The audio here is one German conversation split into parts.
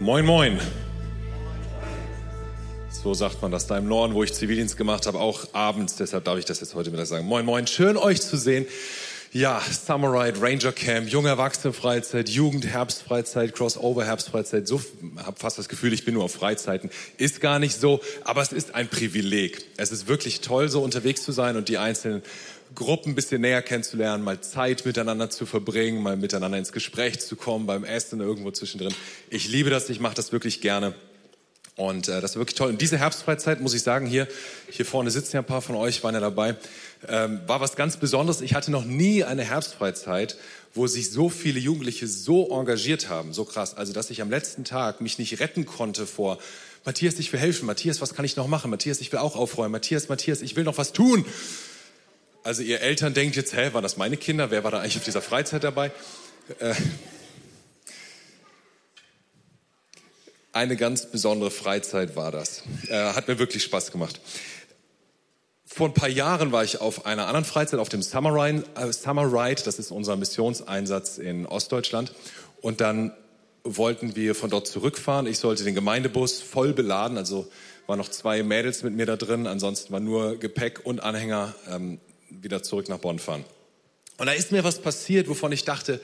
Moin, moin. So sagt man das da im Norden, wo ich Zivildienst gemacht habe, auch abends. Deshalb darf ich das jetzt heute wieder sagen. Moin, moin. Schön euch zu sehen. Ja, Summer Ride, Ranger Camp, junge Erwachsenenfreizeit, Jugend, Herbstfreizeit, Crossover, Herbstfreizeit. So habe fast das Gefühl, ich bin nur auf Freizeiten. Ist gar nicht so, aber es ist ein Privileg. Es ist wirklich toll, so unterwegs zu sein und die einzelnen Gruppen ein bisschen näher kennenzulernen, mal Zeit miteinander zu verbringen, mal miteinander ins Gespräch zu kommen, beim Essen irgendwo zwischendrin. Ich liebe das, ich mache das wirklich gerne. Und äh, das ist wirklich toll. Und diese Herbstfreizeit, muss ich sagen, hier, hier vorne sitzen ja ein paar von euch, waren ja dabei, ähm, war was ganz Besonderes. Ich hatte noch nie eine Herbstfreizeit, wo sich so viele Jugendliche so engagiert haben, so krass. Also, dass ich am letzten Tag mich nicht retten konnte vor, Matthias, ich will helfen. Matthias, was kann ich noch machen? Matthias, ich will auch aufräumen. Matthias, Matthias, ich will noch was tun. Also, ihr Eltern denkt jetzt, hä, waren das meine Kinder? Wer war da eigentlich auf dieser Freizeit dabei? Äh, eine ganz besondere Freizeit war das. Äh, hat mir wirklich Spaß gemacht. Vor ein paar Jahren war ich auf einer anderen Freizeit, auf dem Summer Ride, äh, Summer Ride das ist unser Missionseinsatz in Ostdeutschland. Und dann wollten wir von dort zurückfahren. Ich sollte den Gemeindebus voll beladen, also waren noch zwei Mädels mit mir da drin, ansonsten war nur Gepäck und Anhänger ähm, wieder zurück nach Bonn fahren. Und da ist mir was passiert, wovon ich dachte,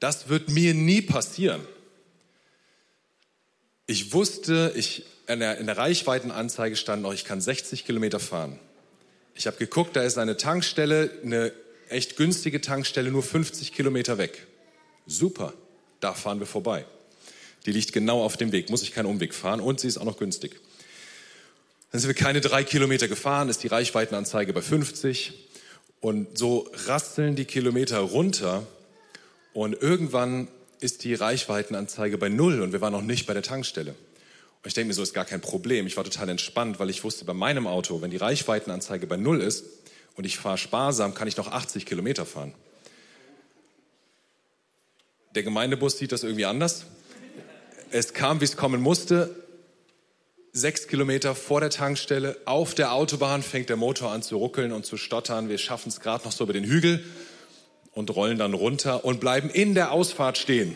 das wird mir nie passieren. Ich wusste, ich, in, der, in der Reichweitenanzeige stand noch, ich kann 60 Kilometer fahren. Ich habe geguckt, da ist eine Tankstelle, eine echt günstige Tankstelle, nur 50 Kilometer weg. Super, da fahren wir vorbei. Die liegt genau auf dem Weg, muss ich keinen Umweg fahren und sie ist auch noch günstig. Dann sind wir keine drei Kilometer gefahren, ist die Reichweitenanzeige bei 50 und so rasteln die Kilometer runter und irgendwann ist die Reichweitenanzeige bei null und wir waren noch nicht bei der Tankstelle. Und ich denke mir so, ist gar kein Problem. Ich war total entspannt, weil ich wusste, bei meinem Auto, wenn die Reichweitenanzeige bei null ist und ich fahre sparsam, kann ich noch 80 Kilometer fahren. Der Gemeindebus sieht das irgendwie anders. Es kam, wie es kommen musste. Sechs Kilometer vor der Tankstelle auf der Autobahn fängt der Motor an zu ruckeln und zu stottern. Wir schaffen es gerade noch so über den Hügel und rollen dann runter und bleiben in der Ausfahrt stehen.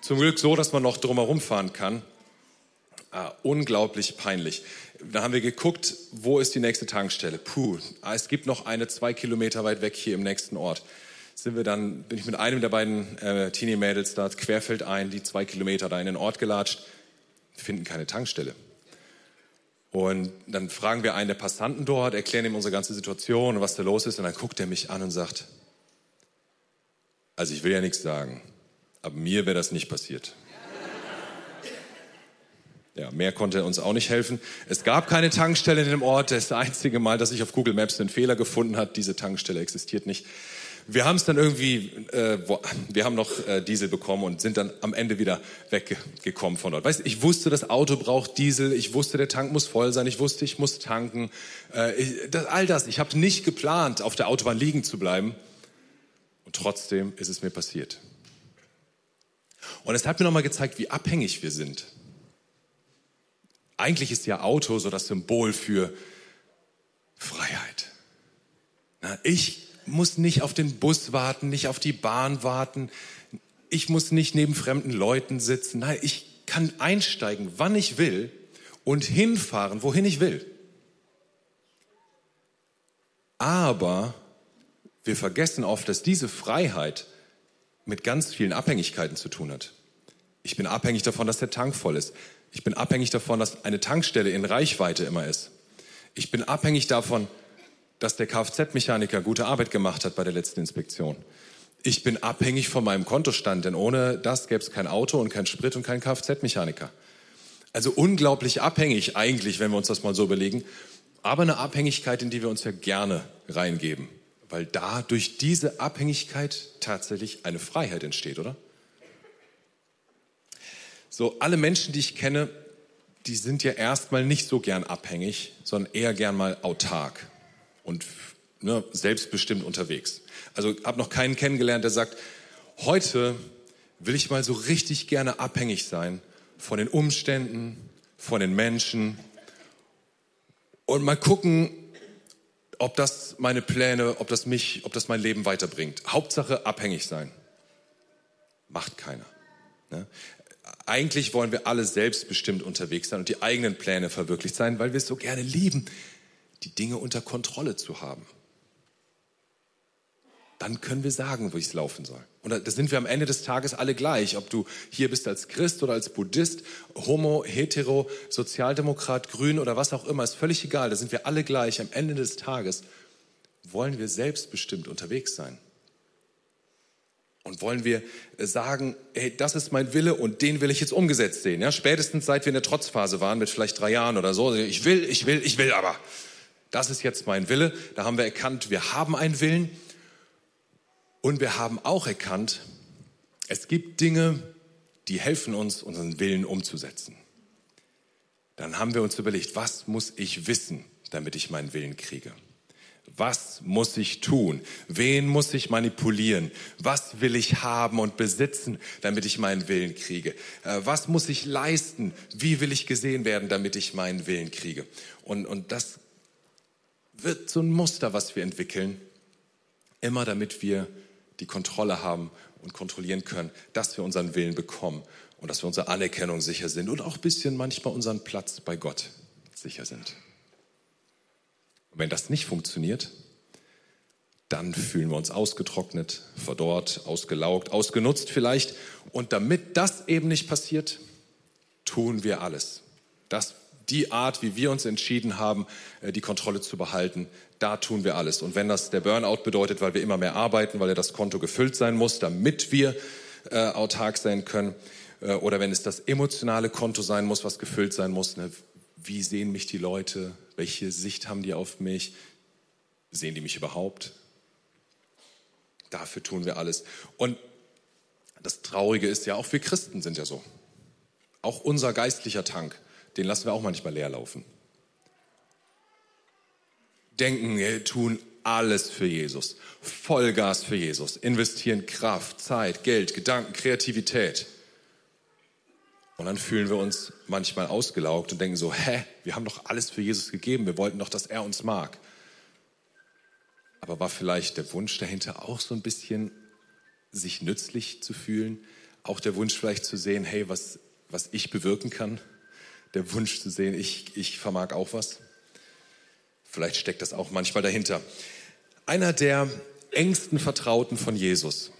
Zum Glück so, dass man noch drumherum fahren kann. Ah, unglaublich peinlich. Da haben wir geguckt, wo ist die nächste Tankstelle? Puh, ah, es gibt noch eine zwei Kilometer weit weg hier im nächsten Ort. Sind wir dann, bin ich mit einem der beiden äh, Teenie-Mädels da querfeldein, die zwei Kilometer da in den Ort gelatscht, finden keine Tankstelle. Und dann fragen wir einen der Passanten dort, erklären ihm unsere ganze Situation und was da los ist. Und dann guckt er mich an und sagt, also ich will ja nichts sagen, aber mir wäre das nicht passiert. Ja, mehr konnte uns auch nicht helfen. Es gab keine Tankstelle in dem Ort. Das ist das einzige Mal, dass ich auf Google Maps einen Fehler gefunden hat. Diese Tankstelle existiert nicht. Wir haben es dann irgendwie, äh, wir haben noch äh, Diesel bekommen und sind dann am Ende wieder weggekommen von dort. Weißt, ich wusste, das Auto braucht Diesel. Ich wusste, der Tank muss voll sein. Ich wusste, ich muss tanken. Äh, ich, das, all das. Ich habe nicht geplant, auf der Autobahn liegen zu bleiben. Und trotzdem ist es mir passiert. Und es hat mir nochmal gezeigt, wie abhängig wir sind. Eigentlich ist ja Auto so das Symbol für Freiheit. ich muss nicht auf den Bus warten, nicht auf die Bahn warten. Ich muss nicht neben fremden Leuten sitzen. Nein, ich kann einsteigen, wann ich will und hinfahren, wohin ich will. Aber wir vergessen oft, dass diese Freiheit mit ganz vielen Abhängigkeiten zu tun hat. Ich bin abhängig davon, dass der Tank voll ist. Ich bin abhängig davon, dass eine Tankstelle in Reichweite immer ist. Ich bin abhängig davon, dass der Kfz-Mechaniker gute Arbeit gemacht hat bei der letzten Inspektion. Ich bin abhängig von meinem Kontostand, denn ohne das gäbe es kein Auto und kein Sprit und kein Kfz-Mechaniker. Also unglaublich abhängig eigentlich, wenn wir uns das mal so überlegen, aber eine Abhängigkeit, in die wir uns ja gerne reingeben weil da durch diese Abhängigkeit tatsächlich eine Freiheit entsteht, oder? So, alle Menschen, die ich kenne, die sind ja erstmal nicht so gern abhängig, sondern eher gern mal autark und ne, selbstbestimmt unterwegs. Also habe noch keinen kennengelernt, der sagt, heute will ich mal so richtig gerne abhängig sein von den Umständen, von den Menschen und mal gucken, ob das meine Pläne, ob das mich, ob das mein Leben weiterbringt. Hauptsache abhängig sein. Macht keiner. Ne? Eigentlich wollen wir alle selbstbestimmt unterwegs sein und die eigenen Pläne verwirklicht sein, weil wir es so gerne lieben, die Dinge unter Kontrolle zu haben. Dann können wir sagen, wie es laufen soll. Und da sind wir am Ende des Tages alle gleich, ob du hier bist als Christ oder als Buddhist, Homo, Hetero, Sozialdemokrat, Grün oder was auch immer, ist völlig egal. Da sind wir alle gleich. Am Ende des Tages wollen wir selbstbestimmt unterwegs sein. Und wollen wir sagen, hey, das ist mein Wille und den will ich jetzt umgesetzt sehen. Ja, spätestens seit wir in der Trotzphase waren, mit vielleicht drei Jahren oder so. Ich will, ich will, ich will aber. Das ist jetzt mein Wille. Da haben wir erkannt, wir haben einen Willen. Und wir haben auch erkannt, es gibt Dinge, die helfen uns, unseren Willen umzusetzen. Dann haben wir uns überlegt, was muss ich wissen, damit ich meinen Willen kriege? Was muss ich tun? Wen muss ich manipulieren? Was will ich haben und besitzen, damit ich meinen Willen kriege? Äh, was muss ich leisten? Wie will ich gesehen werden, damit ich meinen Willen kriege? Und, und das wird so ein Muster, was wir entwickeln, immer damit wir die Kontrolle haben und kontrollieren können, dass wir unseren Willen bekommen und dass wir unsere Anerkennung sicher sind und auch ein bisschen manchmal unseren Platz bei Gott sicher sind. Und wenn das nicht funktioniert, dann fühlen wir uns ausgetrocknet, verdorrt, ausgelaugt, ausgenutzt vielleicht. Und damit das eben nicht passiert, tun wir alles. Das, die Art, wie wir uns entschieden haben, äh, die Kontrolle zu behalten, da tun wir alles. Und wenn das der Burnout bedeutet, weil wir immer mehr arbeiten, weil ja das Konto gefüllt sein muss, damit wir äh, autark sein können, äh, oder wenn es das emotionale Konto sein muss, was gefüllt sein muss, ne, wie sehen mich die Leute, welche Sicht haben die auf mich? Sehen die mich überhaupt? Dafür tun wir alles. Und das Traurige ist ja, auch wir Christen sind ja so. Auch unser geistlicher Tank, den lassen wir auch manchmal leer laufen. Denken, wir tun alles für Jesus. Vollgas für Jesus. Investieren Kraft, Zeit, Geld, Gedanken, Kreativität. Und dann fühlen wir uns manchmal ausgelaugt und denken so, hä, wir haben doch alles für Jesus gegeben, wir wollten doch, dass er uns mag. Aber war vielleicht der Wunsch dahinter auch so ein bisschen, sich nützlich zu fühlen? Auch der Wunsch vielleicht zu sehen, hey, was, was ich bewirken kann? Der Wunsch zu sehen, ich, ich vermag auch was? Vielleicht steckt das auch manchmal dahinter. Einer der engsten Vertrauten von Jesus,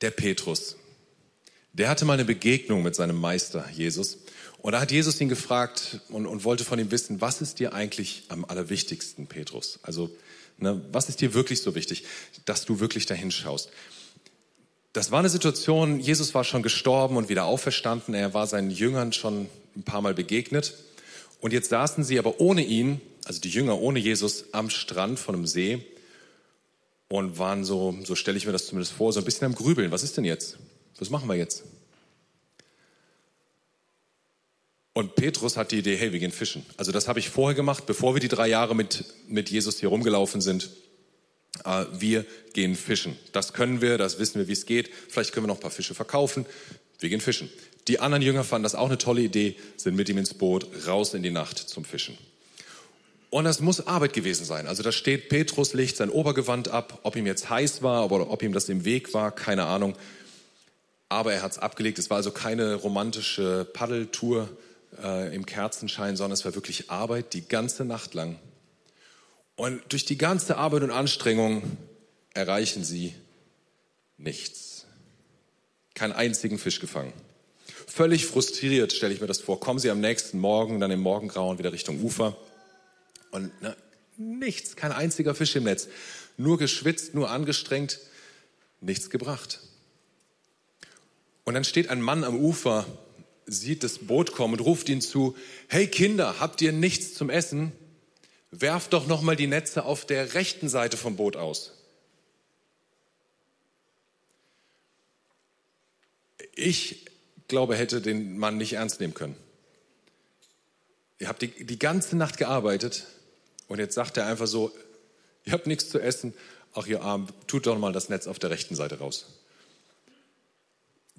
der Petrus, der hatte mal eine Begegnung mit seinem Meister Jesus. Und da hat Jesus ihn gefragt und, und wollte von ihm wissen, was ist dir eigentlich am allerwichtigsten, Petrus? Also, ne, was ist dir wirklich so wichtig, dass du wirklich dahin schaust? Das war eine Situation, Jesus war schon gestorben und wieder auferstanden. Er war seinen Jüngern schon ein paar Mal begegnet. Und jetzt saßen sie aber ohne ihn, also die Jünger ohne Jesus, am Strand von einem See und waren so, so stelle ich mir das zumindest vor, so ein bisschen am Grübeln. Was ist denn jetzt? Was machen wir jetzt? Und Petrus hat die Idee, hey, wir gehen fischen. Also das habe ich vorher gemacht, bevor wir die drei Jahre mit, mit Jesus hier rumgelaufen sind. Äh, wir gehen fischen. Das können wir, das wissen wir, wie es geht. Vielleicht können wir noch ein paar Fische verkaufen. Wir gehen fischen. Die anderen Jünger fanden das auch eine tolle Idee, sind mit ihm ins Boot, raus in die Nacht zum Fischen. Und das muss Arbeit gewesen sein. Also da steht, Petrus legt sein Obergewand ab, ob ihm jetzt heiß war oder ob ihm das im Weg war, keine Ahnung aber er hat es abgelegt. Es war also keine romantische Paddeltour äh, im Kerzenschein, sondern es war wirklich Arbeit die ganze Nacht lang. Und durch die ganze Arbeit und Anstrengung erreichen sie nichts. Keinen einzigen Fisch gefangen. Völlig frustriert stelle ich mir das vor. Kommen sie am nächsten Morgen, dann im Morgengrauen wieder Richtung Ufer. Und na, nichts, kein einziger Fisch im Netz. Nur geschwitzt, nur angestrengt, nichts gebracht. Und dann steht ein Mann am Ufer, sieht das Boot kommen und ruft ihnen zu, hey Kinder, habt ihr nichts zum Essen? Werft doch noch mal die Netze auf der rechten Seite vom Boot aus. Ich glaube, hätte den Mann nicht ernst nehmen können. Ihr habt die, die ganze Nacht gearbeitet und jetzt sagt er einfach so, ihr habt nichts zu essen, ach ihr Arm, tut doch mal das Netz auf der rechten Seite raus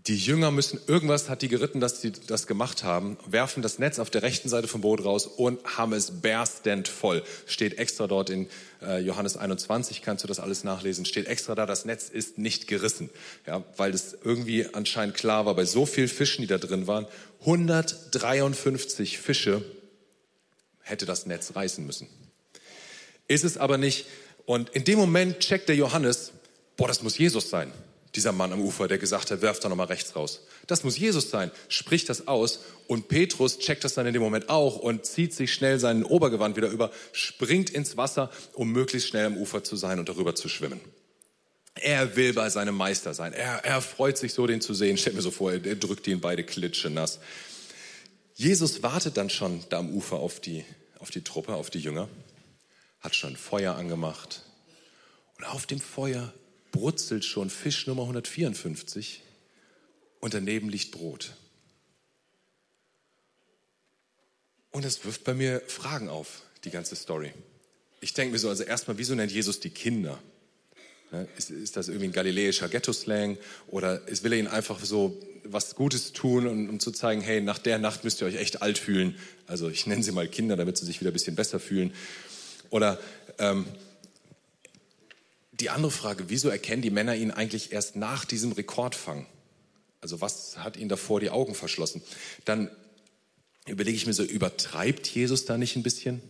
die Jünger müssen, irgendwas hat die geritten, dass sie das gemacht haben, werfen das Netz auf der rechten Seite vom Boot raus und haben es berstend voll. Steht extra dort in äh, Johannes 21, kannst du das alles nachlesen, steht extra da, das Netz ist nicht gerissen. Ja, weil es irgendwie anscheinend klar war, bei so vielen Fischen, die da drin waren, 153 Fische hätte das Netz reißen müssen. Ist es aber nicht. Und in dem Moment checkt der Johannes, boah, das muss Jesus sein dieser Mann am Ufer, der gesagt hat, werf da nochmal rechts raus. Das muss Jesus sein, spricht das aus und Petrus checkt das dann in dem Moment auch und zieht sich schnell seinen Obergewand wieder über, springt ins Wasser, um möglichst schnell am Ufer zu sein und darüber zu schwimmen. Er will bei seinem Meister sein. Er, er freut sich so, den zu sehen. Stellt mir so vor, er drückt ihn beide klitschenass. Jesus wartet dann schon da am Ufer auf die, auf die Truppe, auf die Jünger, hat schon Feuer angemacht. Und auf dem Feuer brutzelt schon Fisch Nummer 154 und daneben liegt Brot. Und es wirft bei mir Fragen auf, die ganze Story. Ich denke mir so, also erstmal, wieso nennt Jesus die Kinder? Ist, ist das irgendwie ein galiläischer Ghetto-Slang oder ist, will er ihnen einfach so was Gutes tun, um, um, zu zeigen, hey, nach der Nacht müsst ihr euch echt alt fühlen. Also ich nenne sie mal Kinder, damit sie sich wieder ein bisschen besser fühlen. Oder ähm, die andere Frage, wieso erkennen die Männer ihn eigentlich erst nach diesem Rekordfang? Also was hat ihn davor die Augen verschlossen? Dann überlege ich mir so, übertreibt Jesus da nicht ein bisschen?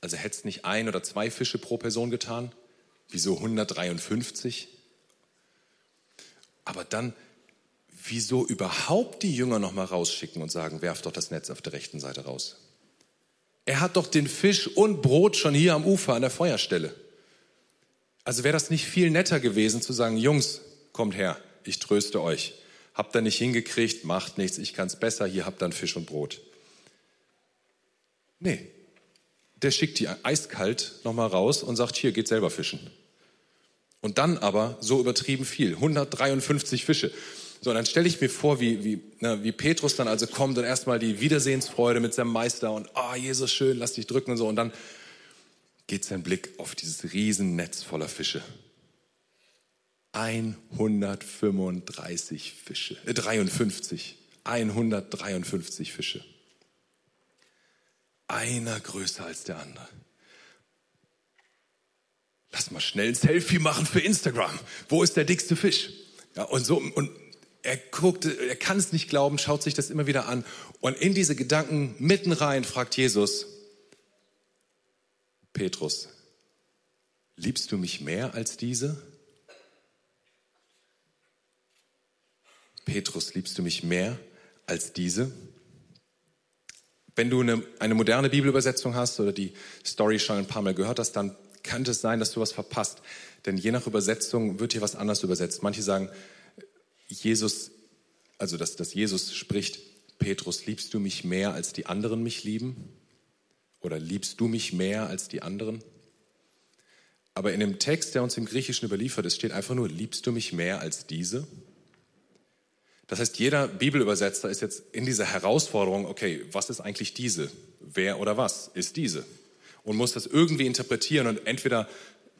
Also hätte es nicht ein oder zwei Fische pro Person getan? Wieso 153? Aber dann, wieso überhaupt die Jünger nochmal rausschicken und sagen, werf doch das Netz auf der rechten Seite raus? Er hat doch den Fisch und Brot schon hier am Ufer an der Feuerstelle. Also wäre das nicht viel netter gewesen zu sagen, Jungs, kommt her, ich tröste euch. Habt ihr nicht hingekriegt, macht nichts, ich kann es besser, hier habt ihr Fisch und Brot. Nee, der schickt die eiskalt nochmal raus und sagt, hier, geht selber fischen. Und dann aber so übertrieben viel, 153 Fische. So, dann stelle ich mir vor, wie, wie, na, wie Petrus dann also kommt und erstmal die Wiedersehensfreude mit seinem Meister und, ah, oh, Jesus, schön, lass dich drücken und so. Und dann geht sein Blick auf dieses Riesennetz voller Fische. 135 Fische, äh 53, 153 Fische. Einer größer als der andere. Lass mal schnell ein Selfie machen für Instagram. Wo ist der dickste Fisch? Ja, und so, und er guckt, er kann es nicht glauben, schaut sich das immer wieder an. Und in diese Gedanken mitten rein fragt Jesus, Petrus, liebst du mich mehr als diese? Petrus, liebst du mich mehr als diese? Wenn du eine, eine moderne Bibelübersetzung hast oder die Story schon ein paar Mal gehört hast, dann könnte es sein, dass du was verpasst. Denn je nach Übersetzung wird hier was anders übersetzt. Manche sagen, Jesus, also dass, dass Jesus spricht, Petrus, liebst du mich mehr als die anderen mich lieben? Oder liebst du mich mehr als die anderen? Aber in dem Text, der uns im Griechischen überliefert ist, steht einfach nur, liebst du mich mehr als diese? Das heißt, jeder Bibelübersetzer ist jetzt in dieser Herausforderung, okay, was ist eigentlich diese? Wer oder was ist diese? Und muss das irgendwie interpretieren und entweder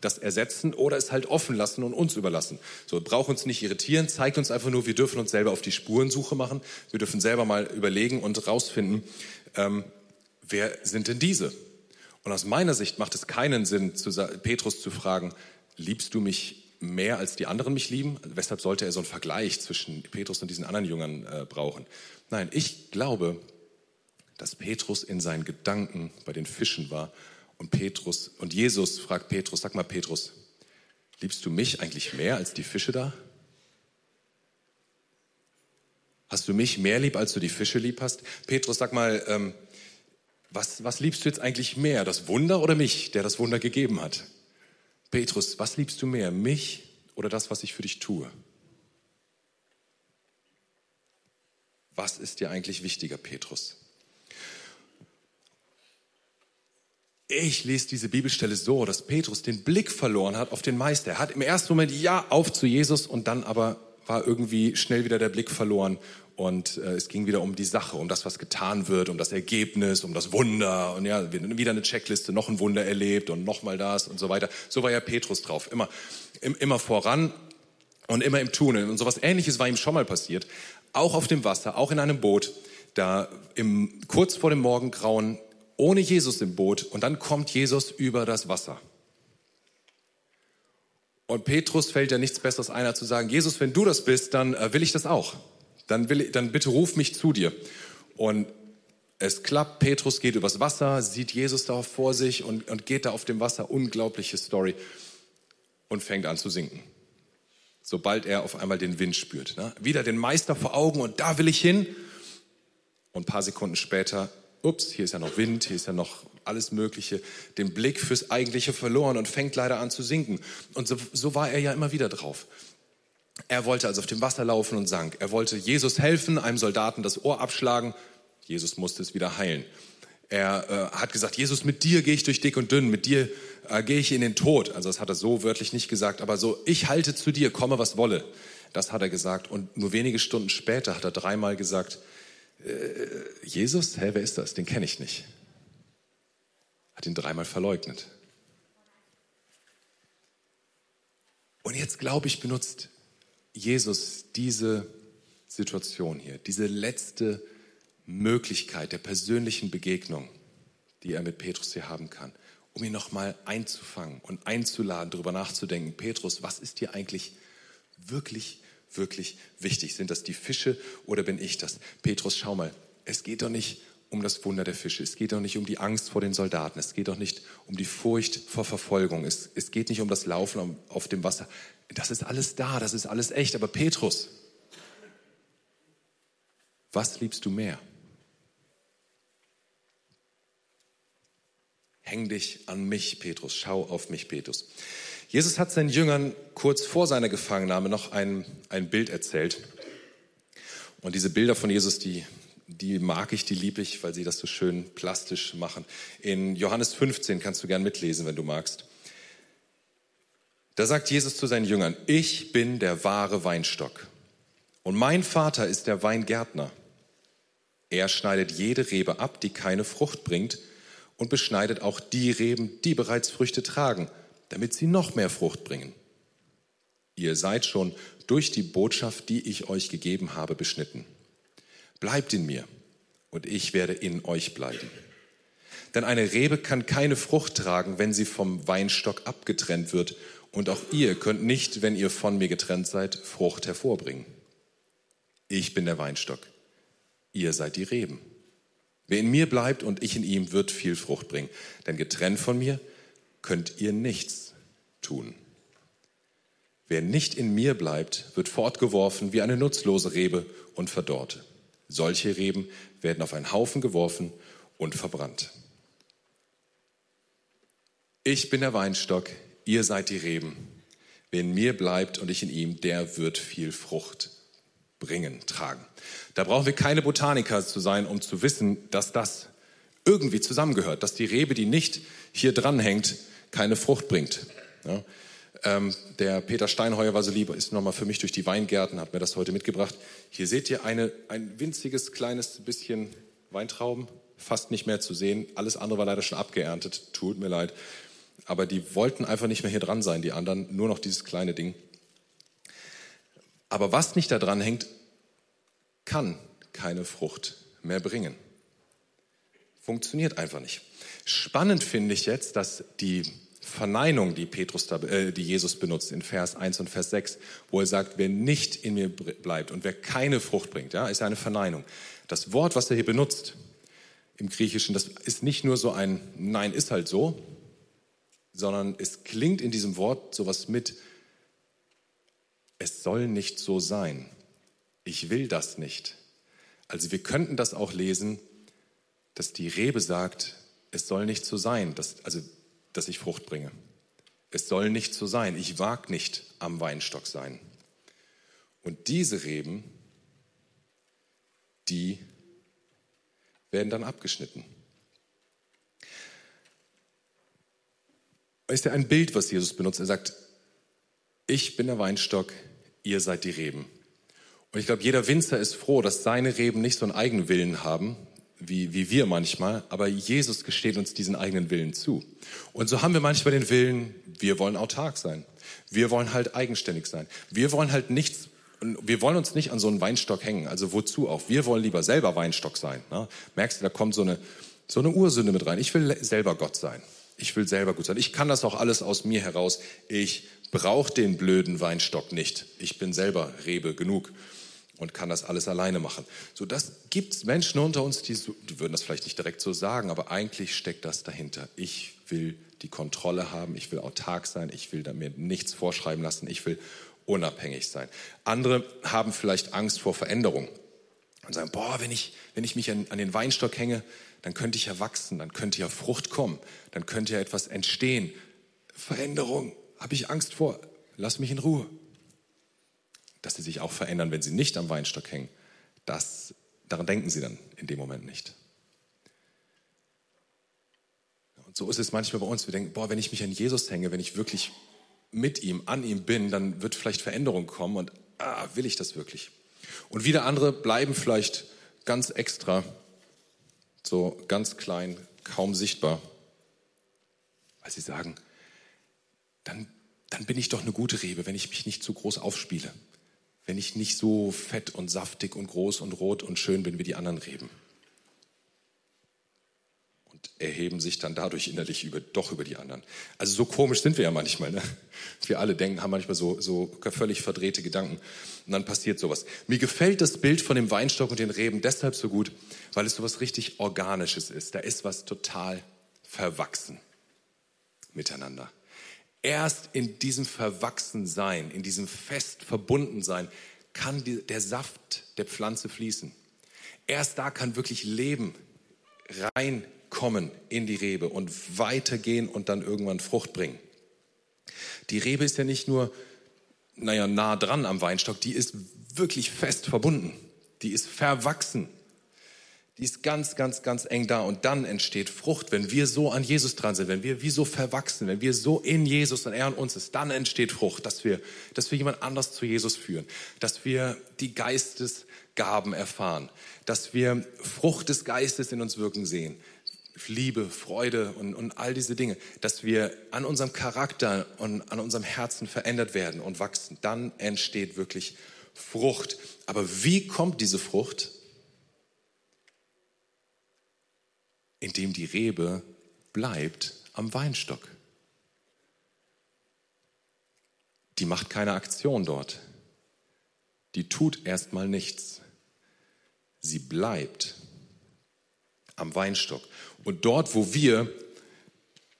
das ersetzen oder es halt offen lassen und uns überlassen. So, braucht uns nicht irritieren, zeigt uns einfach nur, wir dürfen uns selber auf die Spurensuche machen, wir dürfen selber mal überlegen und rausfinden, ähm, wer sind denn diese? Und aus meiner Sicht macht es keinen Sinn, zu, Petrus zu fragen, liebst du mich mehr als die anderen mich lieben? Weshalb sollte er so einen Vergleich zwischen Petrus und diesen anderen Jüngern äh, brauchen? Nein, ich glaube, dass Petrus in seinen Gedanken bei den Fischen war und Petrus und Jesus fragt Petrus, sag mal Petrus, liebst du mich eigentlich mehr als die Fische da? Hast du mich mehr lieb, als du die Fische lieb hast? Petrus, sag mal, ähm, was, was liebst du jetzt eigentlich mehr, das Wunder oder mich, der das Wunder gegeben hat? Petrus, was liebst du mehr, mich oder das, was ich für dich tue? Was ist dir eigentlich wichtiger, Petrus? Ich lese diese Bibelstelle so, dass Petrus den Blick verloren hat auf den Meister. Er hat im ersten Moment ja auf zu Jesus und dann aber war irgendwie schnell wieder der Blick verloren und äh, es ging wieder um die Sache, um das, was getan wird, um das Ergebnis, um das Wunder. Und ja, wieder eine Checkliste, noch ein Wunder erlebt und nochmal das und so weiter. So war ja Petrus drauf. Immer, immer voran, und immer im Tunnel. Und sowas ähnliches war ihm schon mal passiert. Auch auf dem Wasser, auch in einem Boot, da im, kurz vor dem Morgengrauen, ohne Jesus im Boot. Und dann kommt Jesus über das Wasser. Und Petrus fällt ja nichts Besseres ein, als zu sagen, Jesus, wenn du das bist, dann äh, will ich das auch. Dann, will, dann bitte ruf mich zu dir. Und es klappt, Petrus geht übers Wasser, sieht Jesus da vor sich und, und geht da auf dem Wasser. Unglaubliche Story. Und fängt an zu sinken. Sobald er auf einmal den Wind spürt. Ne? Wieder den Meister vor Augen und da will ich hin. Und ein paar Sekunden später, ups, hier ist ja noch Wind, hier ist ja noch alles Mögliche, den Blick fürs Eigentliche verloren und fängt leider an zu sinken. Und so, so war er ja immer wieder drauf. Er wollte also auf dem Wasser laufen und sank. Er wollte Jesus helfen, einem Soldaten das Ohr abschlagen. Jesus musste es wieder heilen. Er äh, hat gesagt, Jesus, mit dir gehe ich durch dick und dünn, mit dir äh, gehe ich in den Tod. Also das hat er so wörtlich nicht gesagt, aber so, ich halte zu dir, komme was wolle. Das hat er gesagt. Und nur wenige Stunden später hat er dreimal gesagt, äh, Jesus, hä, wer ist das? Den kenne ich nicht hat ihn dreimal verleugnet. Und jetzt glaube ich, benutzt Jesus diese Situation hier, diese letzte Möglichkeit der persönlichen Begegnung, die er mit Petrus hier haben kann, um ihn nochmal einzufangen und einzuladen, darüber nachzudenken, Petrus, was ist dir eigentlich wirklich, wirklich wichtig? Sind das die Fische oder bin ich das? Petrus, schau mal, es geht doch nicht um das Wunder der Fische. Es geht doch nicht um die Angst vor den Soldaten. Es geht doch nicht um die Furcht vor Verfolgung. Es, es geht nicht um das Laufen auf dem Wasser. Das ist alles da, das ist alles echt. Aber Petrus, was liebst du mehr? Häng dich an mich, Petrus. Schau auf mich, Petrus. Jesus hat seinen Jüngern kurz vor seiner Gefangennahme noch ein, ein Bild erzählt. Und diese Bilder von Jesus, die die mag ich, die liebe ich, weil sie das so schön plastisch machen. In Johannes 15 kannst du gern mitlesen, wenn du magst. Da sagt Jesus zu seinen Jüngern, ich bin der wahre Weinstock und mein Vater ist der Weingärtner. Er schneidet jede Rebe ab, die keine Frucht bringt und beschneidet auch die Reben, die bereits Früchte tragen, damit sie noch mehr Frucht bringen. Ihr seid schon durch die Botschaft, die ich euch gegeben habe, beschnitten. Bleibt in mir und ich werde in euch bleiben. Denn eine Rebe kann keine Frucht tragen, wenn sie vom Weinstock abgetrennt wird. Und auch ihr könnt nicht, wenn ihr von mir getrennt seid, Frucht hervorbringen. Ich bin der Weinstock. Ihr seid die Reben. Wer in mir bleibt und ich in ihm, wird viel Frucht bringen. Denn getrennt von mir könnt ihr nichts tun. Wer nicht in mir bleibt, wird fortgeworfen wie eine nutzlose Rebe und verdorrt. Solche Reben werden auf einen Haufen geworfen und verbrannt. Ich bin der Weinstock, ihr seid die Reben. Wer in mir bleibt und ich in ihm, der wird viel Frucht bringen, tragen. Da brauchen wir keine Botaniker zu sein, um zu wissen, dass das irgendwie zusammengehört, dass die Rebe, die nicht hier dranhängt, keine Frucht bringt. Ja? Ähm, der Peter Steinheuer war so lieb, ist nochmal für mich durch die Weingärten, hat mir das heute mitgebracht. Hier seht ihr eine, ein winziges kleines bisschen Weintrauben, fast nicht mehr zu sehen. Alles andere war leider schon abgeerntet, tut mir leid. Aber die wollten einfach nicht mehr hier dran sein, die anderen, nur noch dieses kleine Ding. Aber was nicht da dran hängt, kann keine Frucht mehr bringen. Funktioniert einfach nicht. Spannend finde ich jetzt, dass die Verneinung, die, Petrus da, äh, die Jesus benutzt in Vers 1 und Vers 6, wo er sagt, wer nicht in mir bleibt und wer keine Frucht bringt, ja, ist eine Verneinung. Das Wort, was er hier benutzt im Griechischen, das ist nicht nur so ein Nein, ist halt so, sondern es klingt in diesem Wort sowas mit, es soll nicht so sein. Ich will das nicht. Also wir könnten das auch lesen, dass die Rebe sagt, es soll nicht so sein. Das, also dass ich Frucht bringe. Es soll nicht so sein. Ich wag nicht am Weinstock sein. Und diese Reben, die werden dann abgeschnitten. Ist ja ein Bild, was Jesus benutzt. Er sagt, ich bin der Weinstock, ihr seid die Reben. Und ich glaube, jeder Winzer ist froh, dass seine Reben nicht so einen eigenen Willen haben, wie, wie wir manchmal, aber Jesus gesteht uns diesen eigenen Willen zu. Und so haben wir manchmal den Willen, wir wollen autark sein. Wir wollen halt eigenständig sein. Wir wollen halt nichts, wir wollen uns nicht an so einen Weinstock hängen. Also wozu auch? Wir wollen lieber selber Weinstock sein. Ne? Merkst du, da kommt so eine, so eine Ursünde mit rein. Ich will selber Gott sein. Ich will selber gut sein. Ich kann das auch alles aus mir heraus. Ich brauche den blöden Weinstock nicht. Ich bin selber Rebe genug und kann das alles alleine machen. So, das gibt's Menschen unter uns, die, die würden das vielleicht nicht direkt so sagen, aber eigentlich steckt das dahinter. Ich will die Kontrolle haben, ich will autark sein, ich will mir nichts vorschreiben lassen, ich will unabhängig sein. Andere haben vielleicht Angst vor Veränderung und sagen, boah, wenn ich, wenn ich mich an, an den Weinstock hänge, dann könnte ich ja wachsen, dann könnte ja Frucht kommen, dann könnte ja etwas entstehen. Veränderung, habe ich Angst vor, lass mich in Ruhe dass sie sich auch verändern, wenn sie nicht am Weinstock hängen. Das, daran denken sie dann in dem Moment nicht. Und so ist es manchmal bei uns. Wir denken, boah, wenn ich mich an Jesus hänge, wenn ich wirklich mit ihm, an ihm bin, dann wird vielleicht Veränderung kommen und ah, will ich das wirklich? Und wieder andere bleiben vielleicht ganz extra, so ganz klein, kaum sichtbar, weil sie sagen, dann, dann bin ich doch eine gute Rebe, wenn ich mich nicht zu groß aufspiele wenn ich nicht so fett und saftig und groß und rot und schön bin wie die anderen Reben. Und erheben sich dann dadurch innerlich über, doch über die anderen. Also so komisch sind wir ja manchmal. Ne? Wir alle denken, haben manchmal so, so völlig verdrehte Gedanken. Und dann passiert sowas. Mir gefällt das Bild von dem Weinstock und den Reben deshalb so gut, weil es sowas richtig Organisches ist. Da ist was total verwachsen miteinander. Erst in diesem Verwachsensein, in diesem fest Verbundensein kann die, der Saft der Pflanze fließen. Erst da kann wirklich Leben reinkommen in die Rebe und weitergehen und dann irgendwann Frucht bringen. Die Rebe ist ja nicht nur, naja, nah dran am Weinstock, die ist wirklich fest verbunden. Die ist verwachsen. Die ist ganz, ganz, ganz eng da und dann entsteht Frucht, wenn wir so an Jesus dran sind, wenn wir wie so verwachsen, wenn wir so in Jesus und er in uns ist, dann entsteht Frucht, dass wir, dass wir jemand anders zu Jesus führen, dass wir die Geistesgaben erfahren, dass wir Frucht des Geistes in uns wirken sehen, Liebe, Freude und, und all diese Dinge, dass wir an unserem Charakter und an unserem Herzen verändert werden und wachsen, dann entsteht wirklich Frucht. Aber wie kommt diese Frucht? Indem die Rebe bleibt am Weinstock. Die macht keine Aktion dort. Die tut erstmal nichts. Sie bleibt am Weinstock. Und dort, wo wir,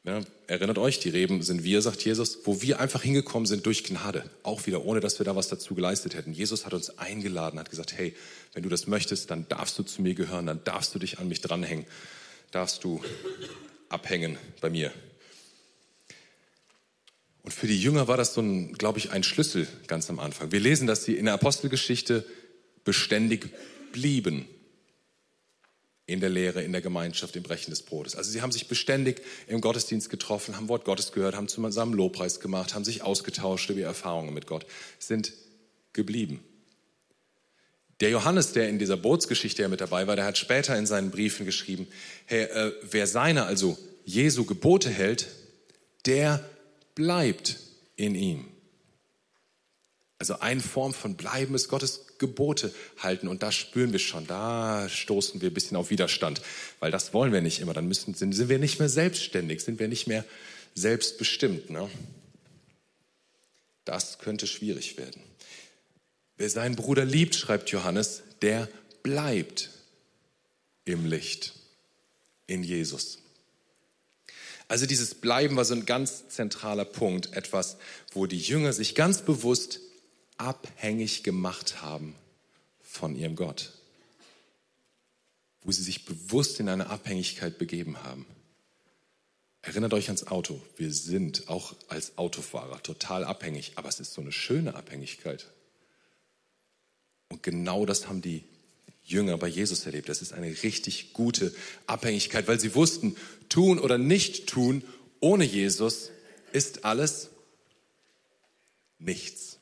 ja, erinnert euch, die Reben sind wir, sagt Jesus, wo wir einfach hingekommen sind durch Gnade, auch wieder, ohne dass wir da was dazu geleistet hätten. Jesus hat uns eingeladen, hat gesagt, hey, wenn du das möchtest, dann darfst du zu mir gehören, dann darfst du dich an mich dranhängen darfst du abhängen bei mir. Und für die Jünger war das so ein, glaube ich, ein Schlüssel ganz am Anfang. Wir lesen, dass sie in der Apostelgeschichte beständig blieben in der Lehre, in der Gemeinschaft, im Brechen des Brotes. Also sie haben sich beständig im Gottesdienst getroffen, haben Wort Gottes gehört, haben zusammen Lobpreis gemacht, haben sich ausgetauscht über Erfahrungen mit Gott, sind geblieben. Der Johannes, der in dieser Bootsgeschichte ja mit dabei war, der hat später in seinen Briefen geschrieben, hey, äh, wer seine, also Jesu Gebote hält, der bleibt in ihm. Also eine Form von Bleiben ist Gottes Gebote halten. Und da spüren wir schon, da stoßen wir ein bisschen auf Widerstand, weil das wollen wir nicht immer. Dann müssen, sind, sind wir nicht mehr selbstständig, sind wir nicht mehr selbstbestimmt. Ne? Das könnte schwierig werden. Wer seinen Bruder liebt, schreibt Johannes, der bleibt im Licht, in Jesus. Also dieses Bleiben war so ein ganz zentraler Punkt, etwas, wo die Jünger sich ganz bewusst abhängig gemacht haben von ihrem Gott, wo sie sich bewusst in eine Abhängigkeit begeben haben. Erinnert euch ans Auto. Wir sind auch als Autofahrer total abhängig, aber es ist so eine schöne Abhängigkeit. Und genau das haben die Jünger bei Jesus erlebt. Das ist eine richtig gute Abhängigkeit, weil sie wussten, tun oder nicht tun ohne Jesus ist alles nichts.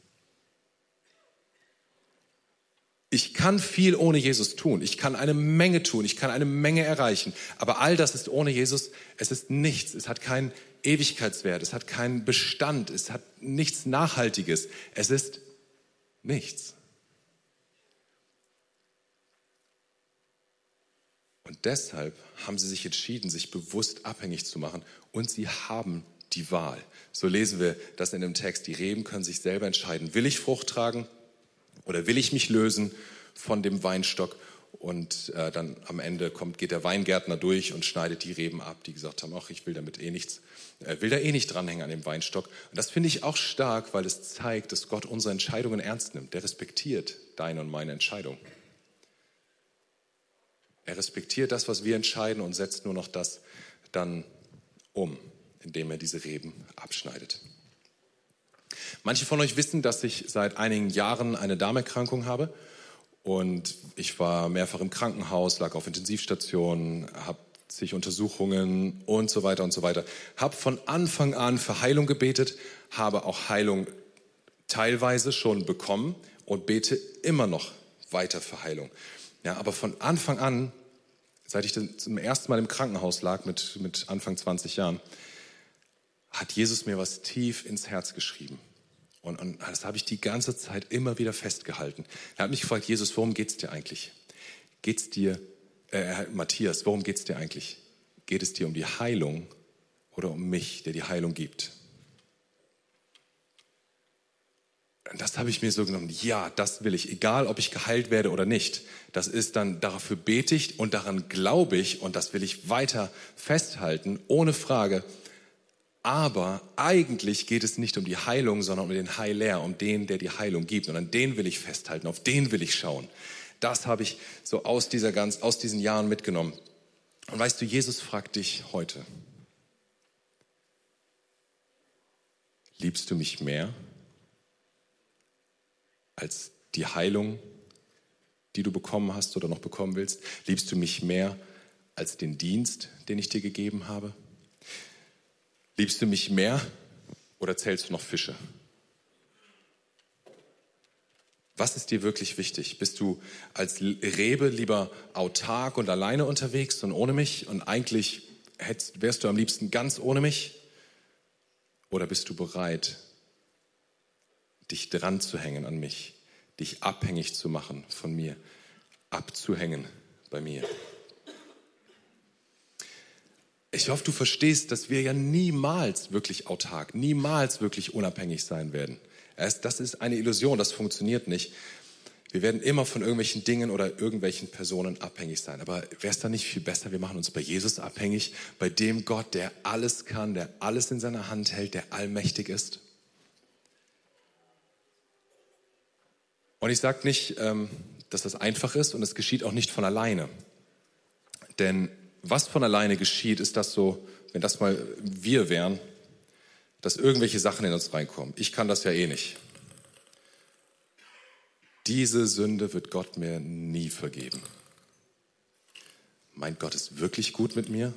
ich kann viel ohne Jesus tun. Ich kann eine Menge tun. Ich kann eine Menge erreichen. Aber all das ist ohne Jesus. Es ist nichts. Es hat keinen Ewigkeitswert. Es hat keinen Bestand. Es hat nichts Nachhaltiges. Es ist nichts. Und deshalb haben sie sich entschieden, sich bewusst abhängig zu machen. Und sie haben die Wahl. So lesen wir das in dem Text. Die Reben können sich selber entscheiden. Will ich Frucht tragen oder will ich mich lösen von dem Weinstock? Und äh, dann am Ende kommt, geht der Weingärtner durch und schneidet die Reben ab, die gesagt haben, ach, ich will damit eh nichts, äh, will da eh nicht dranhängen an dem Weinstock. Und das finde ich auch stark, weil es zeigt, dass Gott unsere Entscheidungen ernst nimmt. Der respektiert deine und meine Entscheidung. Er respektiert das, was wir entscheiden und setzt nur noch das dann um, indem er diese Reben abschneidet. Manche von euch wissen, dass ich seit einigen Jahren eine Darmerkrankung habe. Und ich war mehrfach im Krankenhaus, lag auf Intensivstationen, habe zig Untersuchungen und so weiter und so weiter. Habe von Anfang an für Heilung gebetet, habe auch Heilung teilweise schon bekommen und bete immer noch weiter für Heilung. Ja, aber von Anfang an, seit ich zum ersten Mal im Krankenhaus lag mit, mit Anfang 20 Jahren, hat Jesus mir was tief ins Herz geschrieben. Und, und das habe ich die ganze Zeit immer wieder festgehalten. Er hat mich gefragt, Jesus, worum geht es dir eigentlich? Geht's dir, äh, Matthias, worum geht es dir eigentlich? Geht es dir um die Heilung oder um mich, der die Heilung gibt? Das habe ich mir so genommen, ja, das will ich, egal ob ich geheilt werde oder nicht. Das ist dann, dafür bete ich und daran glaube ich und das will ich weiter festhalten, ohne Frage. Aber eigentlich geht es nicht um die Heilung, sondern um den Heiler, um den, der die Heilung gibt. Und an den will ich festhalten, auf den will ich schauen. Das habe ich so aus, dieser ganz, aus diesen Jahren mitgenommen. Und weißt du, Jesus fragt dich heute, liebst du mich mehr? Als die Heilung, die du bekommen hast oder noch bekommen willst? Liebst du mich mehr als den Dienst, den ich dir gegeben habe? Liebst du mich mehr oder zählst du noch Fische? Was ist dir wirklich wichtig? Bist du als Rebe lieber autark und alleine unterwegs und ohne mich und eigentlich hättest, wärst du am liebsten ganz ohne mich? Oder bist du bereit, dich dran zu hängen an mich, dich abhängig zu machen von mir, abzuhängen bei mir. Ich hoffe, du verstehst, dass wir ja niemals wirklich autark, niemals wirklich unabhängig sein werden. Das ist eine Illusion, das funktioniert nicht. Wir werden immer von irgendwelchen Dingen oder irgendwelchen Personen abhängig sein. Aber wäre es dann nicht viel besser, wir machen uns bei Jesus abhängig, bei dem Gott, der alles kann, der alles in seiner Hand hält, der allmächtig ist? Und ich sage nicht, ähm, dass das einfach ist und es geschieht auch nicht von alleine. Denn was von alleine geschieht, ist das so, wenn das mal wir wären, dass irgendwelche Sachen in uns reinkommen. Ich kann das ja eh nicht. Diese Sünde wird Gott mir nie vergeben. Meint Gott ist wirklich gut mit mir?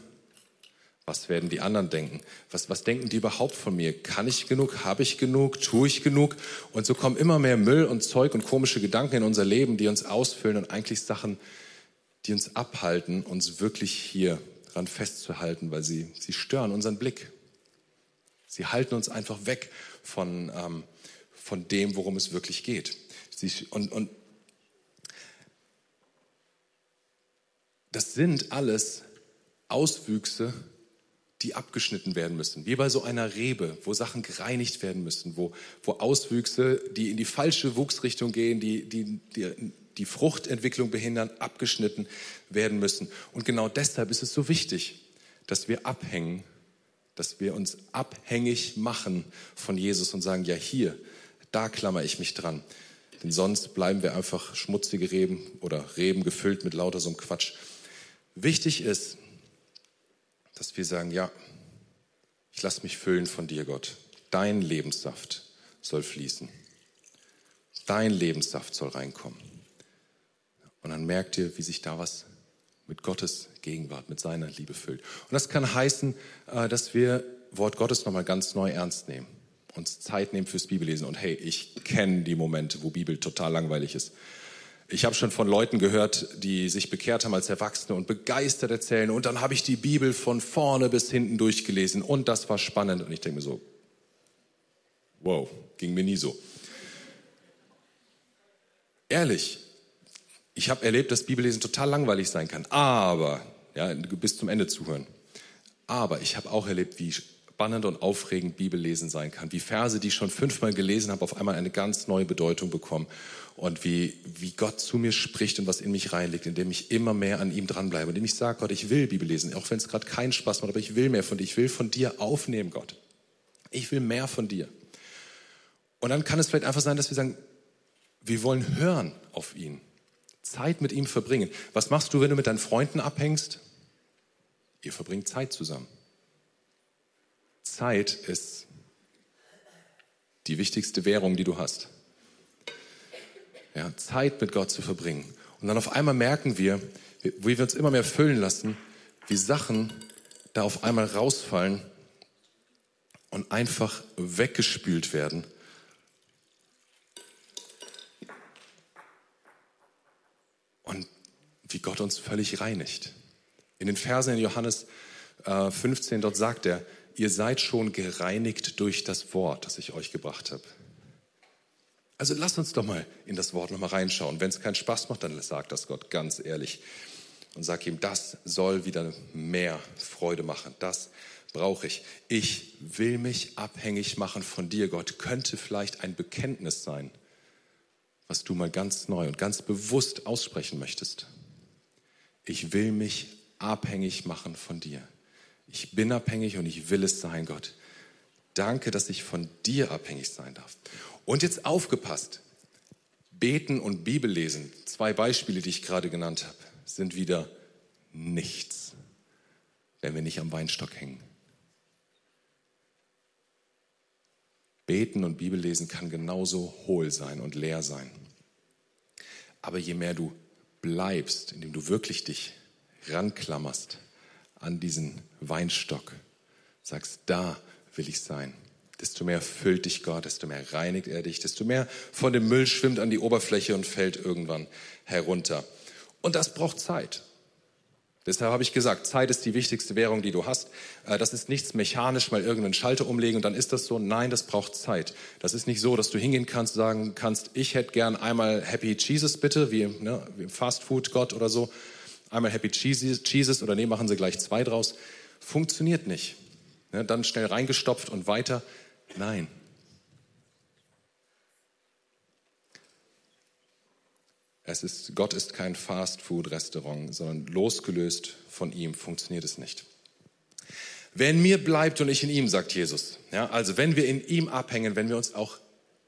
Was werden die anderen denken? Was, was denken die überhaupt von mir? Kann ich genug? Habe ich genug? Tue ich genug? Und so kommen immer mehr Müll und Zeug und komische Gedanken in unser Leben, die uns ausfüllen und eigentlich Sachen, die uns abhalten, uns wirklich hier dran festzuhalten, weil sie, sie stören unseren Blick. Sie halten uns einfach weg von, ähm, von dem, worum es wirklich geht. Sie, und, und das sind alles Auswüchse die abgeschnitten werden müssen, wie bei so einer Rebe, wo Sachen gereinigt werden müssen, wo, wo Auswüchse, die in die falsche Wuchsrichtung gehen, die, die, die die Fruchtentwicklung behindern, abgeschnitten werden müssen. Und genau deshalb ist es so wichtig, dass wir abhängen, dass wir uns abhängig machen von Jesus und sagen, ja hier, da klammer ich mich dran. Denn sonst bleiben wir einfach schmutzige Reben oder Reben gefüllt mit lauter so einem Quatsch. Wichtig ist, dass wir sagen, ja, ich lasse mich füllen von dir, Gott. Dein Lebenssaft soll fließen. Dein Lebenssaft soll reinkommen. Und dann merkt ihr, wie sich da was mit Gottes Gegenwart, mit seiner Liebe füllt. Und das kann heißen, äh, dass wir Wort Gottes nochmal ganz neu ernst nehmen, uns Zeit nehmen fürs Bibellesen. Und hey, ich kenne die Momente, wo Bibel total langweilig ist. Ich habe schon von Leuten gehört, die sich bekehrt haben als Erwachsene und begeistert erzählen. Und dann habe ich die Bibel von vorne bis hinten durchgelesen und das war spannend. Und ich denke mir so, wow, ging mir nie so. Ehrlich, ich habe erlebt, dass Bibellesen total langweilig sein kann. Aber, ja, bis zum Ende zuhören. Aber ich habe auch erlebt, wie spannend und aufregend Bibellesen sein kann. Wie Verse, die ich schon fünfmal gelesen habe, auf einmal eine ganz neue Bedeutung bekommen. Und wie, wie Gott zu mir spricht und was in mich reinlegt, indem ich immer mehr an ihm dranbleibe. Indem ich sage, Gott, ich will Bibel lesen, auch wenn es gerade keinen Spaß macht, aber ich will mehr von dir. Ich will von dir aufnehmen, Gott. Ich will mehr von dir. Und dann kann es vielleicht einfach sein, dass wir sagen, wir wollen hören auf ihn. Zeit mit ihm verbringen. Was machst du, wenn du mit deinen Freunden abhängst? Ihr verbringt Zeit zusammen. Zeit ist die wichtigste Währung, die du hast. Ja, Zeit mit Gott zu verbringen. Und dann auf einmal merken wir, wie wir uns immer mehr füllen lassen, wie Sachen da auf einmal rausfallen und einfach weggespült werden. Und wie Gott uns völlig reinigt. In den Versen in Johannes äh, 15, dort sagt er, ihr seid schon gereinigt durch das Wort, das ich euch gebracht habe. Also lasst uns doch mal in das Wort nochmal reinschauen. Wenn es keinen Spaß macht, dann sagt das Gott ganz ehrlich und sag ihm, das soll wieder mehr Freude machen. Das brauche ich. Ich will mich abhängig machen von dir, Gott. Könnte vielleicht ein Bekenntnis sein, was du mal ganz neu und ganz bewusst aussprechen möchtest. Ich will mich abhängig machen von dir. Ich bin abhängig und ich will es sein, Gott. Danke, dass ich von dir abhängig sein darf. Und jetzt aufgepasst. Beten und Bibellesen, zwei Beispiele, die ich gerade genannt habe, sind wieder nichts, wenn wir nicht am Weinstock hängen. Beten und Bibellesen kann genauso hohl sein und leer sein. Aber je mehr du bleibst, indem du wirklich dich ranklammerst an diesen Weinstock, sagst, da will ich sein, desto mehr füllt dich Gott, desto mehr reinigt er dich, desto mehr von dem Müll schwimmt an die Oberfläche und fällt irgendwann herunter. Und das braucht Zeit. Deshalb habe ich gesagt, Zeit ist die wichtigste Währung, die du hast. Äh, das ist nichts mechanisch, mal irgendeinen Schalter umlegen und dann ist das so. Nein, das braucht Zeit. Das ist nicht so, dass du hingehen kannst, sagen kannst, ich hätte gern einmal Happy Jesus bitte, wie, ne, wie Fast Food Gott oder so. Einmal Happy Jesus oder nee, machen sie gleich zwei draus. Funktioniert nicht. Ne, dann schnell reingestopft und weiter. Nein. Es ist, Gott ist kein Fast-Food-Restaurant, sondern losgelöst von ihm funktioniert es nicht. Wer in mir bleibt und ich in ihm, sagt Jesus. Ja, also wenn wir in ihm abhängen, wenn wir uns auch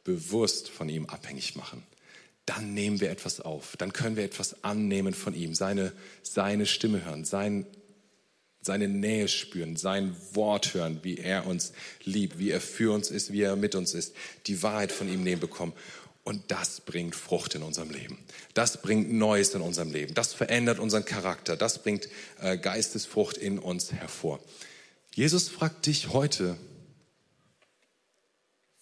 bewusst von ihm abhängig machen, dann nehmen wir etwas auf, dann können wir etwas annehmen von ihm, seine, seine Stimme hören, sein seine Nähe spüren, sein Wort hören, wie er uns liebt, wie er für uns ist, wie er mit uns ist, die Wahrheit von ihm nehmen bekommen. Und das bringt Frucht in unserem Leben. Das bringt Neues in unserem Leben. Das verändert unseren Charakter. Das bringt äh, Geistesfrucht in uns hervor. Jesus fragt dich heute,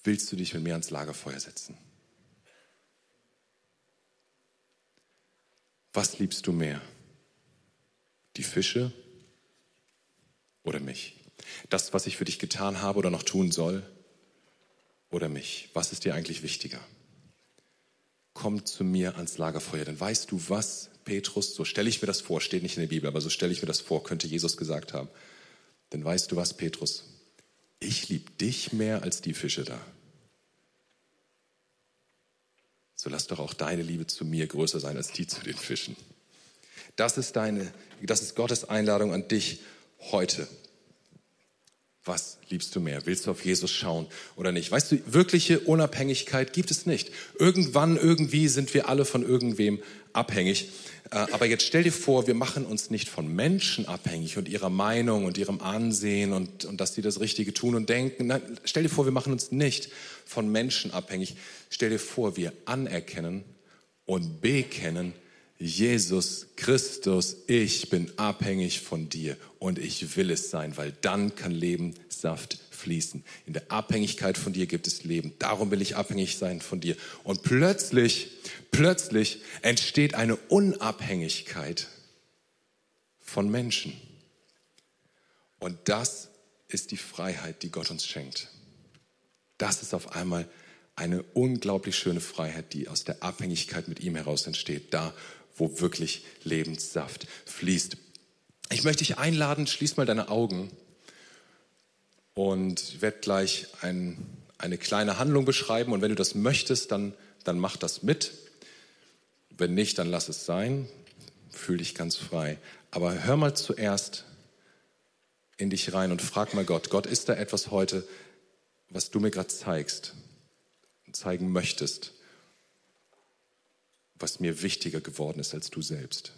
willst du dich mit mir ans Lagerfeuer setzen? Was liebst du mehr? Die Fische oder mich? Das, was ich für dich getan habe oder noch tun soll oder mich? Was ist dir eigentlich wichtiger? Komm zu mir ans Lagerfeuer, denn weißt du was, Petrus, so stelle ich mir das vor, steht nicht in der Bibel, aber so stelle ich mir das vor, könnte Jesus gesagt haben. Denn weißt du was, Petrus, ich liebe dich mehr als die Fische da. So lass doch auch deine Liebe zu mir größer sein als die zu den Fischen. Das ist deine, das ist Gottes Einladung an dich heute. Was liebst du mehr? Willst du auf Jesus schauen oder nicht? Weißt du, wirkliche Unabhängigkeit gibt es nicht. Irgendwann, irgendwie sind wir alle von irgendwem abhängig. Äh, aber jetzt stell dir vor, wir machen uns nicht von Menschen abhängig und ihrer Meinung und ihrem Ansehen und, und dass sie das Richtige tun und denken. Nein, stell dir vor, wir machen uns nicht von Menschen abhängig. Stell dir vor, wir anerkennen und bekennen, Jesus Christus, ich bin abhängig von dir und ich will es sein, weil dann kann Lebenssaft fließen. In der Abhängigkeit von dir gibt es Leben. Darum will ich abhängig sein von dir. Und plötzlich, Plötzlich entsteht eine Unabhängigkeit von Menschen. Und das ist die Freiheit, die Gott uns schenkt. Das ist auf einmal eine unglaublich schöne Freiheit, die aus der Abhängigkeit mit ihm heraus entsteht, da wo wirklich Lebenssaft fließt. Ich möchte dich einladen, schließ mal deine Augen und werde gleich ein, eine kleine Handlung beschreiben und wenn du das möchtest, dann, dann mach das mit. Wenn nicht, dann lass es sein. Fühl dich ganz frei. Aber hör mal zuerst in dich rein und frag mal Gott, Gott, ist da etwas heute, was du mir gerade zeigst, zeigen möchtest, was mir wichtiger geworden ist als du selbst?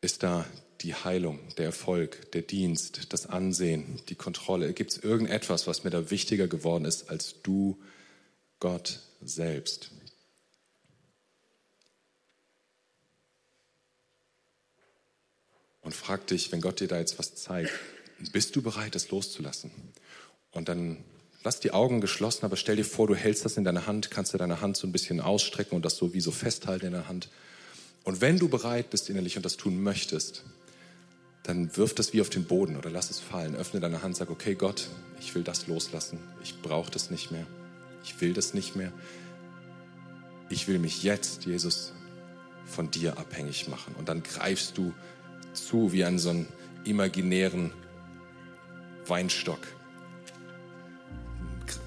Ist da die Heilung, der Erfolg, der Dienst, das Ansehen, die Kontrolle? Gibt es irgendetwas, was mir da wichtiger geworden ist als du, Gott selbst? Und frag dich, wenn Gott dir da jetzt was zeigt, bist du bereit, es loszulassen? Und dann lass die Augen geschlossen, aber stell dir vor, du hältst das in deiner Hand, kannst du deine Hand so ein bisschen ausstrecken und das so wie so festhalten in der Hand. Und wenn du bereit bist innerlich und das tun möchtest, dann wirf das wie auf den Boden oder lass es fallen. Öffne deine Hand, sag, okay Gott, ich will das loslassen. Ich brauche das nicht mehr. Ich will das nicht mehr. Ich will mich jetzt, Jesus, von dir abhängig machen. Und dann greifst du zu wie an so einen imaginären Weinstock.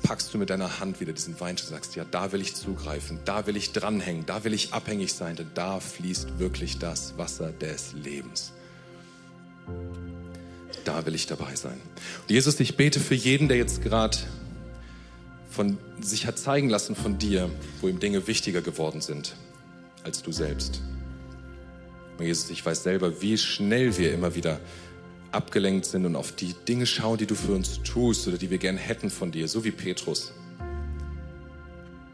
Packst du mit deiner Hand wieder diesen Weinstock und sagst, ja, da will ich zugreifen, da will ich dranhängen, da will ich abhängig sein, denn da fließt wirklich das Wasser des Lebens. Da will ich dabei sein. Und Jesus, ich bete für jeden, der jetzt gerade von sich hat zeigen lassen von dir, wo ihm Dinge wichtiger geworden sind als du selbst. Und Jesus, ich weiß selber, wie schnell wir immer wieder abgelenkt sind und auf die Dinge schauen, die du für uns tust oder die wir gern hätten von dir, so wie Petrus.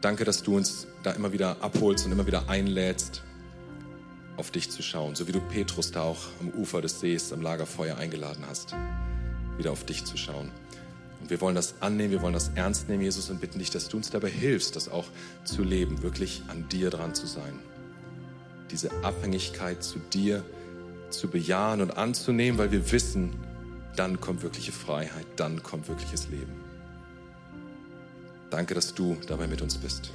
Danke, dass du uns da immer wieder abholst und immer wieder einlädst, auf dich zu schauen, so wie du Petrus da auch am Ufer des Sees am Lagerfeuer eingeladen hast, wieder auf dich zu schauen. Und wir wollen das annehmen, wir wollen das ernst nehmen, Jesus, und bitten dich, dass du uns dabei hilfst, das auch zu leben, wirklich an dir dran zu sein diese Abhängigkeit zu dir zu bejahen und anzunehmen, weil wir wissen, dann kommt wirkliche Freiheit, dann kommt wirkliches Leben. Danke, dass du dabei mit uns bist.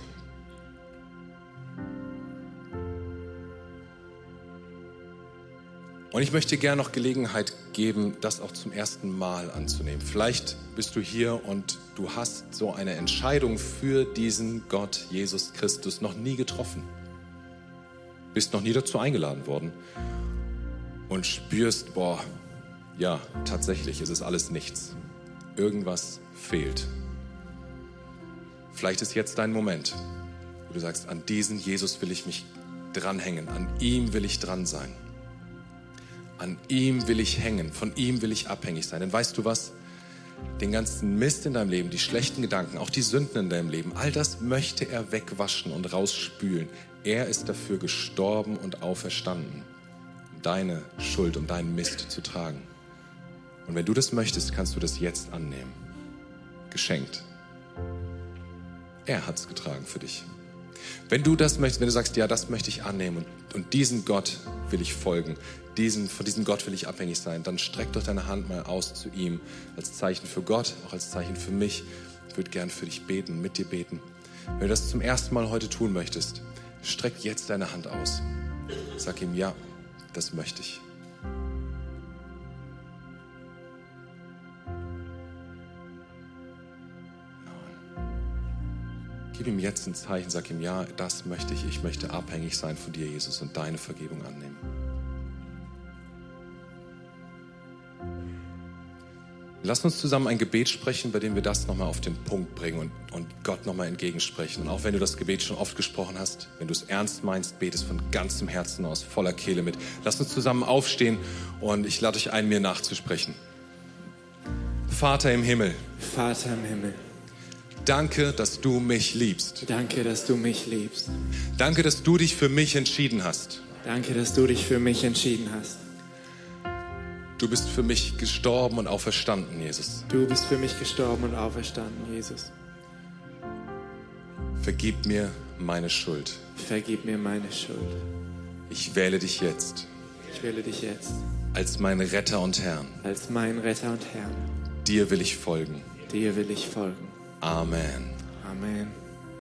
Und ich möchte gerne noch Gelegenheit geben, das auch zum ersten Mal anzunehmen. Vielleicht bist du hier und du hast so eine Entscheidung für diesen Gott, Jesus Christus, noch nie getroffen bist noch nie dazu eingeladen worden und spürst, boah, ja, tatsächlich ist es alles nichts. Irgendwas fehlt. Vielleicht ist jetzt dein Moment, wo du sagst, an diesen Jesus will ich mich dranhängen, an ihm will ich dran sein. An ihm will ich hängen, von ihm will ich abhängig sein. Denn weißt du was? Den ganzen Mist in deinem Leben, die schlechten Gedanken, auch die Sünden in deinem Leben, all das möchte er wegwaschen und rausspülen. Er ist dafür gestorben und auferstanden, deine Schuld, um deinen Mist zu tragen. Und wenn du das möchtest, kannst du das jetzt annehmen. Geschenkt. Er hat es getragen für dich. Wenn du das möchtest, wenn du sagst, ja, das möchte ich annehmen und, und diesen Gott will ich folgen, diesen, von diesem Gott will ich abhängig sein, dann streck doch deine Hand mal aus zu ihm als Zeichen für Gott, auch als Zeichen für mich. Ich würde gern für dich beten, mit dir beten. Wenn du das zum ersten Mal heute tun möchtest, Streck jetzt deine Hand aus. Sag ihm, ja, das möchte ich. Gib ihm jetzt ein Zeichen, sag ihm, ja, das möchte ich. Ich möchte abhängig sein von dir, Jesus, und deine Vergebung annehmen. Lass uns zusammen ein Gebet sprechen, bei dem wir das nochmal auf den Punkt bringen und, und Gott nochmal entgegensprechen. Und auch wenn du das Gebet schon oft gesprochen hast, wenn du es ernst meinst, betest von ganzem Herzen aus, voller Kehle mit. Lass uns zusammen aufstehen und ich lade dich ein, mir nachzusprechen. Vater im Himmel. Vater im Himmel. Danke, dass du mich liebst. Danke, dass du mich liebst. Danke, dass du dich für mich entschieden hast. Danke, dass du dich für mich entschieden hast. Du bist für mich gestorben und auferstanden, Jesus. Du bist für mich gestorben und auferstanden, Jesus. Vergib mir meine Schuld. Vergib mir meine Schuld. Ich wähle dich jetzt Ich wähle dich jetzt als meinen Retter und Herrn. als mein Retter und Herrn. Dir will ich folgen. Dir will ich folgen. Amen. Amen.